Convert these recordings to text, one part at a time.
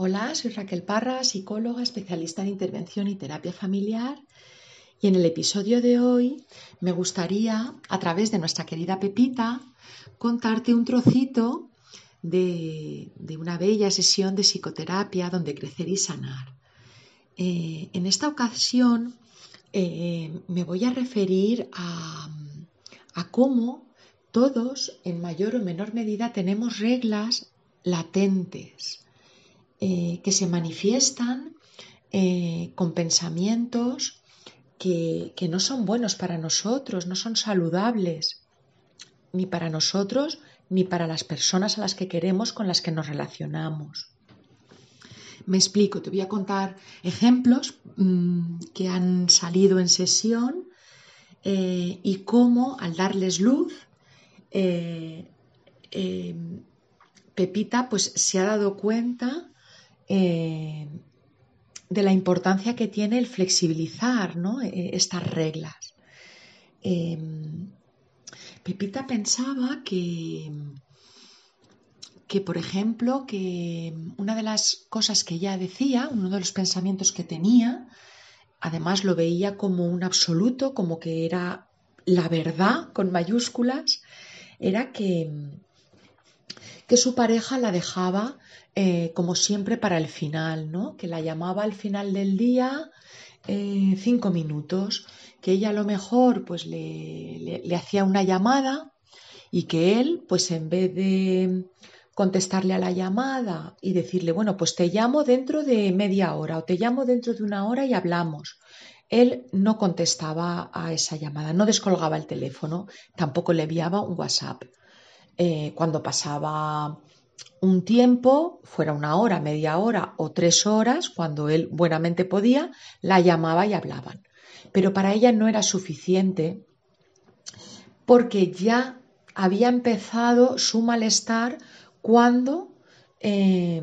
Hola, soy Raquel Parra, psicóloga, especialista en intervención y terapia familiar. Y en el episodio de hoy me gustaría, a través de nuestra querida Pepita, contarte un trocito de, una bella sesión de psicoterapia donde crecer y sanar. Eh, en esta ocasión eh, me voy a referir a, a cómo todos, en mayor o menor medida, tenemos reglas latentes eh, que se manifiestan eh, con pensamientos que, que no son buenos para nosotros, no son saludables, ni para nosotros, ni para las personas a las que queremos, con las que nos relacionamos. Me explico, te voy a contar ejemplos mmm, que han salido en sesión eh, y cómo al darles luz, Pepita pues se ha dado cuenta eh, de la importancia que tiene el flexibilizar eh, estas reglas. Em, Pepita pensaba que, que, por ejemplo, que una de las cosas que ella decía, uno de los pensamientos que tenía, además lo veía como un absoluto, como que era la verdad con mayúsculas, era que, que su pareja la dejaba eh, como siempre para el final, ¿no? Que la llamaba al final del día eh, cinco minutos, que ella a lo mejor pues le, le, hacía una llamada y que él pues en vez de contestarle a la llamada y decirle, bueno, pues te llamo dentro de media hora o te llamo dentro de una hora y hablamos. Él no contestaba a esa llamada, no descolgaba el teléfono, tampoco le enviaba un WhatsApp. Eh, cuando pasaba un tiempo, fuera una hora, media hora o tres horas, cuando él buenamente podía, la llamaba y hablaban. Pero para ella no era suficiente porque ya había empezado su malestar cuando eh,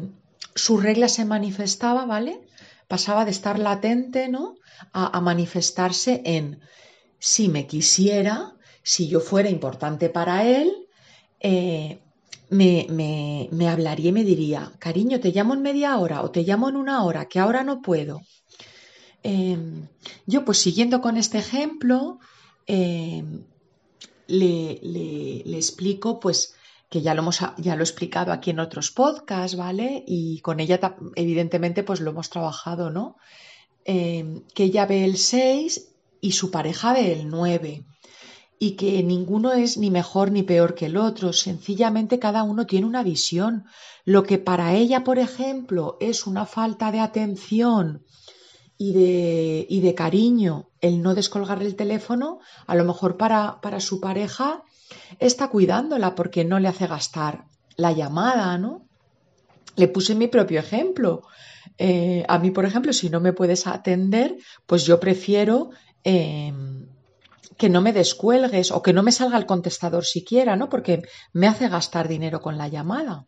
su regla se manifestaba, ¿vale? Pasaba de estar latente, ¿no? A, a manifestarse en si me quisiera, si yo fuera importante para él, eh, me, hablaría y me diría, cariño, te llamo en media hora o te llamo en una hora, que ahora no puedo. Eh, yo, pues siguiendo con este ejemplo, eh, le, le, le, explico, pues, que ya lo, hemos, ya lo he explicado aquí en otros podcasts, ¿vale? Y con ella, evidentemente, pues lo hemos trabajado, ¿no? Eh, que ella ve el 6 y su pareja ve el 9 y que ninguno es ni mejor ni peor que el otro, sencillamente cada uno tiene una visión. Lo que para ella, por ejemplo, es una falta de atención y de, y de cariño, el no descolgarle el teléfono, a lo mejor para, para su pareja está cuidándola porque no le hace gastar la llamada, ¿no? Le puse mi propio ejemplo. Eh, a mí, por ejemplo, si no me puedes atender, pues yo prefiero eh, que no me descuelgues o que no me salga el contestador siquiera, ¿no? Porque me hace gastar dinero con la llamada.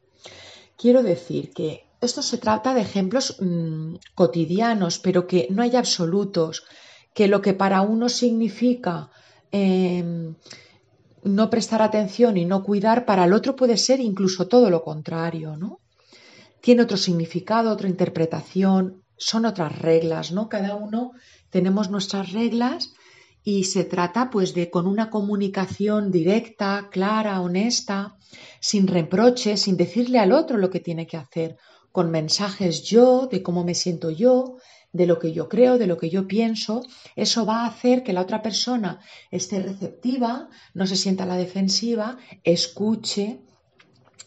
Quiero decir que esto se trata de ejemplos mmm, cotidianos, pero que no hay absolutos, que lo que para uno significa eh, no prestar atención y no cuidar, para el otro puede ser incluso todo lo contrario, ¿no? Tiene otro significado, otra interpretación, son otras reglas, ¿no? Cada uno tenemos nuestras reglas y se trata pues de con una comunicación directa, clara, honesta, sin reproches, sin decirle al otro lo que tiene que hacer, con mensajes yo, de cómo me siento yo, de lo que yo creo, de lo que yo pienso, eso va a hacer que la otra persona esté receptiva, no se sienta a la defensiva, escuche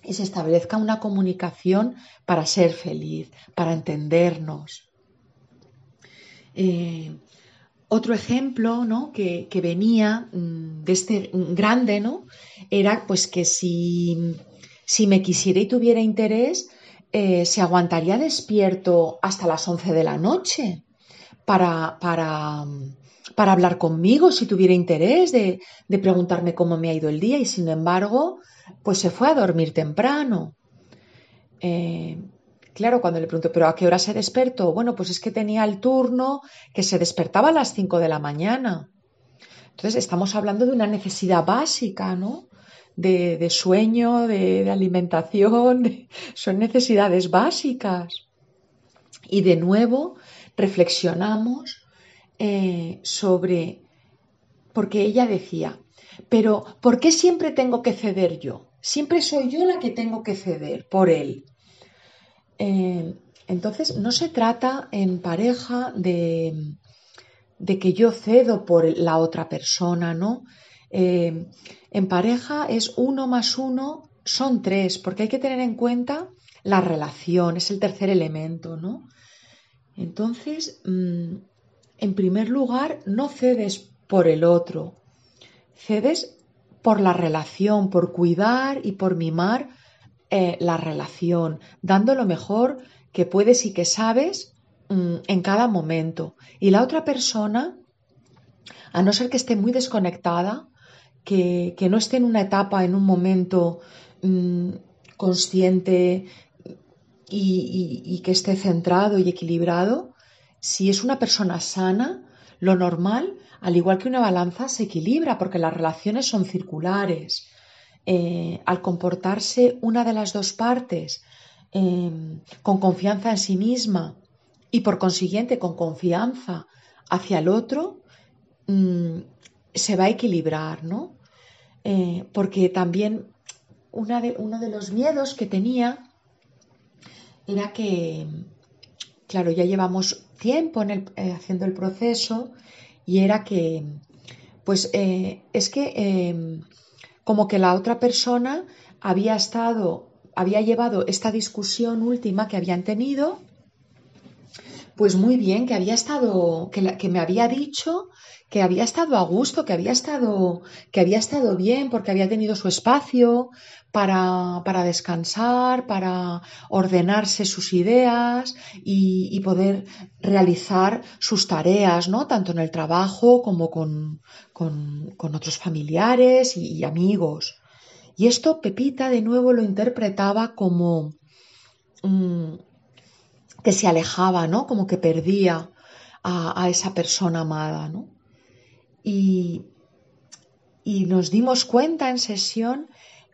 y se establezca una comunicación para ser feliz, para entendernos. Eh, otro ejemplo ¿no? que, que, venía mm, de este grande ¿no? era pues que si, si me quisiera y tuviera interés, eh, se aguantaría despierto hasta las 11 de la noche para, para, para hablar conmigo si tuviera interés de, de, preguntarme cómo me ha ido el día y sin embargo pues se fue a dormir temprano. Eh, Claro, cuando le pregunto, ¿pero a qué hora se despertó? Bueno, pues es que tenía el turno que se despertaba a las 5 de la mañana. Entonces, estamos hablando de una necesidad básica, ¿no? De, sueño, de, alimentación, son necesidades básicas. Y de nuevo reflexionamos eh, sobre, porque ella decía, pero ¿por qué siempre tengo que ceder yo? Siempre soy yo la que tengo que ceder por él. Eh, entonces, no se trata en pareja de, de, que yo cedo por la otra persona, ¿no? Eh, en pareja es uno más uno, son tres, porque hay que tener en cuenta la relación, es el tercer elemento, ¿no? Entonces, mm, en primer lugar, no cedes por el otro, cedes por la relación, por cuidar y por mimar eh, la relación, dando lo mejor que puedes y que sabes mm, en cada momento. Y la otra persona, a no ser que esté muy desconectada, que, no esté en una etapa, en un momento mm, consciente y que esté centrado y equilibrado, si es una persona sana, lo normal, al igual que una balanza, se equilibra porque las relaciones son circulares. Eh, al comportarse una de las dos partes em, con confianza en sí misma y por consiguiente con confianza hacia el otro, mm, se va a equilibrar, ¿no? Eh, porque también uno de los miedos que tenía era que, claro, ya llevamos tiempo eh, haciendo el proceso y era que, pues es que em, como que la otra persona había estado, había llevado esta discusión última que habían tenido, pues muy bien, que había estado, que, me había dicho que había estado a gusto, que había estado, que había estado bien, porque había tenido su espacio para, para descansar, para ordenarse sus ideas y, poder realizar sus tareas, ¿no? Tanto en el trabajo como con, con, otros familiares y, amigos. Y esto Pepita de nuevo lo interpretaba como que se alejaba, ¿no? Como que perdía a, esa persona amada, ¿no? y, nos dimos cuenta en sesión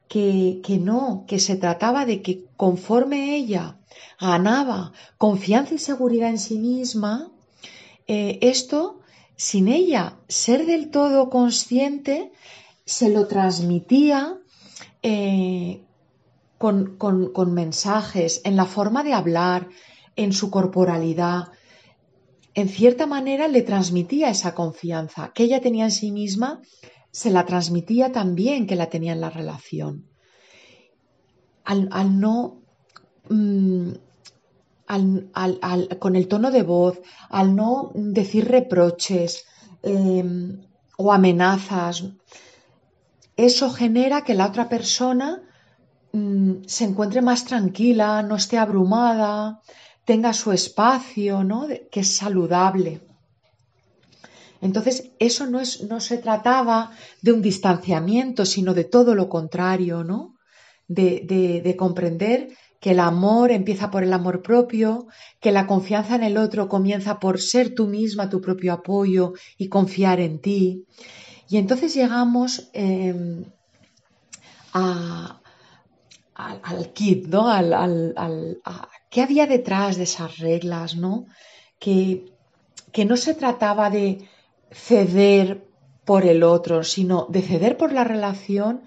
que, no, que se trataba de que conforme ella ganaba confianza y seguridad en sí misma, eh, esto, sin ella ser del todo consciente, se lo transmitía eh, con, con, mensajes, en la forma de hablar, en su corporalidad, en cierta manera le transmitía esa confianza que ella tenía en sí misma, se la transmitía también que la tenía en la relación. Al, no, mm, con el tono de voz, al no decir reproches em, o amenazas, eso genera que la otra persona mm, se encuentre más tranquila, no esté abrumada, tenga su espacio, ¿no? que es saludable. Entonces, eso no, es, no se trataba de un distanciamiento, sino de todo lo contrario, ¿no? De, de, comprender que el amor empieza por el amor propio, que la confianza en el otro comienza por ser tú misma tu propio apoyo y confiar en ti. Y entonces llegamos em, a, al, kit, ¿no? Al, al, ¿Qué había detrás de esas reglas, no? Que, que no se trataba de ceder por el otro, sino de ceder por la relación,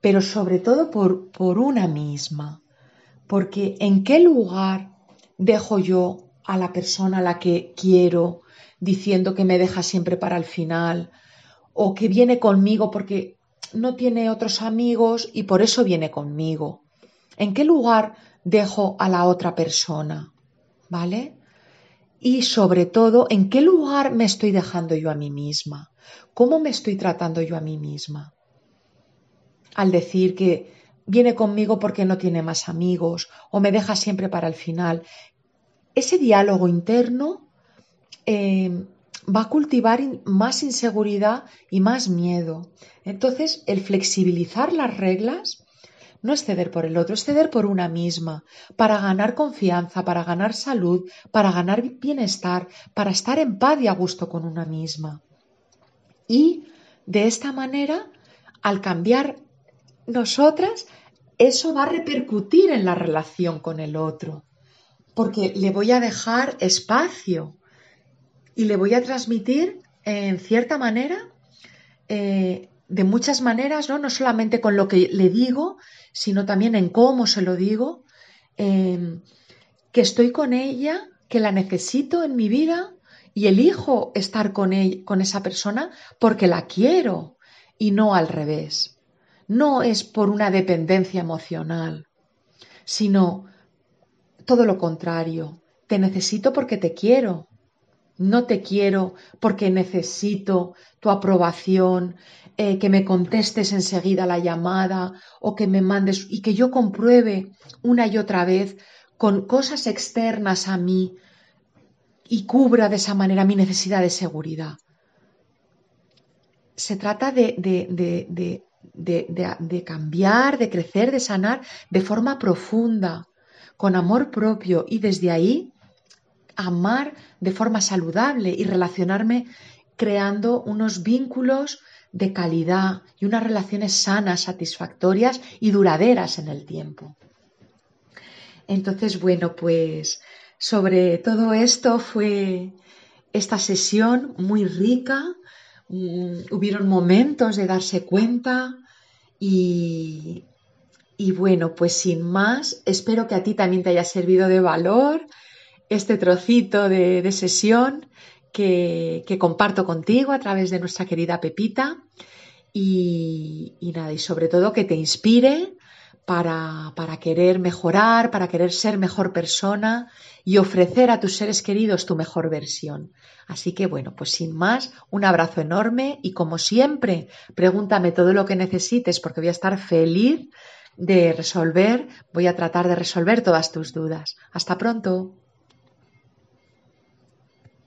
pero sobre todo por, por una misma. Porque ¿en qué lugar dejo yo a la persona a la que quiero diciendo que me deja siempre para el final o que viene conmigo porque no tiene otros amigos y por eso viene conmigo? ¿En qué lugar dejo a la otra persona? ¿Vale? Y sobre todo, ¿en qué lugar me estoy dejando yo a mí misma? ¿Cómo me estoy tratando yo a mí misma? Al decir que viene conmigo porque no tiene más amigos o me deja siempre para el final. Ese diálogo interno eh, va a cultivar más inseguridad y más miedo. Entonces, el flexibilizar las reglas no es ceder por el otro, es ceder por una misma, para ganar confianza, para ganar salud, para ganar bienestar, para estar en paz y a gusto con una misma. Y de esta manera, al cambiar nosotras, eso va a repercutir en la relación con el otro. porque le voy a dejar espacio y le voy a transmitir en cierta manera, eh, de muchas maneras, ¿no? no solamente con lo que le digo, sino también en cómo se lo digo, em, que estoy con ella, que la necesito en mi vida y elijo estar con, con esa persona porque la quiero y no al revés. No es por una dependencia emocional, sino todo lo contrario. Te necesito porque te quiero. No te quiero porque necesito tu aprobación, eh, que me contestes enseguida la llamada o que me mandes y que yo compruebe una y otra vez con cosas externas a mí y cubra de esa manera mi necesidad de seguridad. Se trata de, de, de cambiar, de crecer, de sanar de forma profunda, con amor propio y desde ahí amar de forma saludable y relacionarme creando unos vínculos de calidad y unas relaciones sanas, satisfactorias y duraderas en el tiempo. Entonces, bueno, pues sobre todo esto fue esta sesión muy rica, mm, hubieron momentos de darse cuenta y, y bueno, pues sin más, espero que a ti también te haya servido de valor este trocito de, sesión que, comparto contigo a través de nuestra querida Pepita y, nada, y sobre todo que te inspire para, para, querer mejorar, para querer ser mejor persona y ofrecer a tus seres queridos tu mejor versión. Así que bueno, pues sin más, un abrazo enorme y como siempre, pregúntame todo lo que necesites porque voy a estar feliz de resolver, voy a tratar de resolver todas tus dudas. Hasta pronto.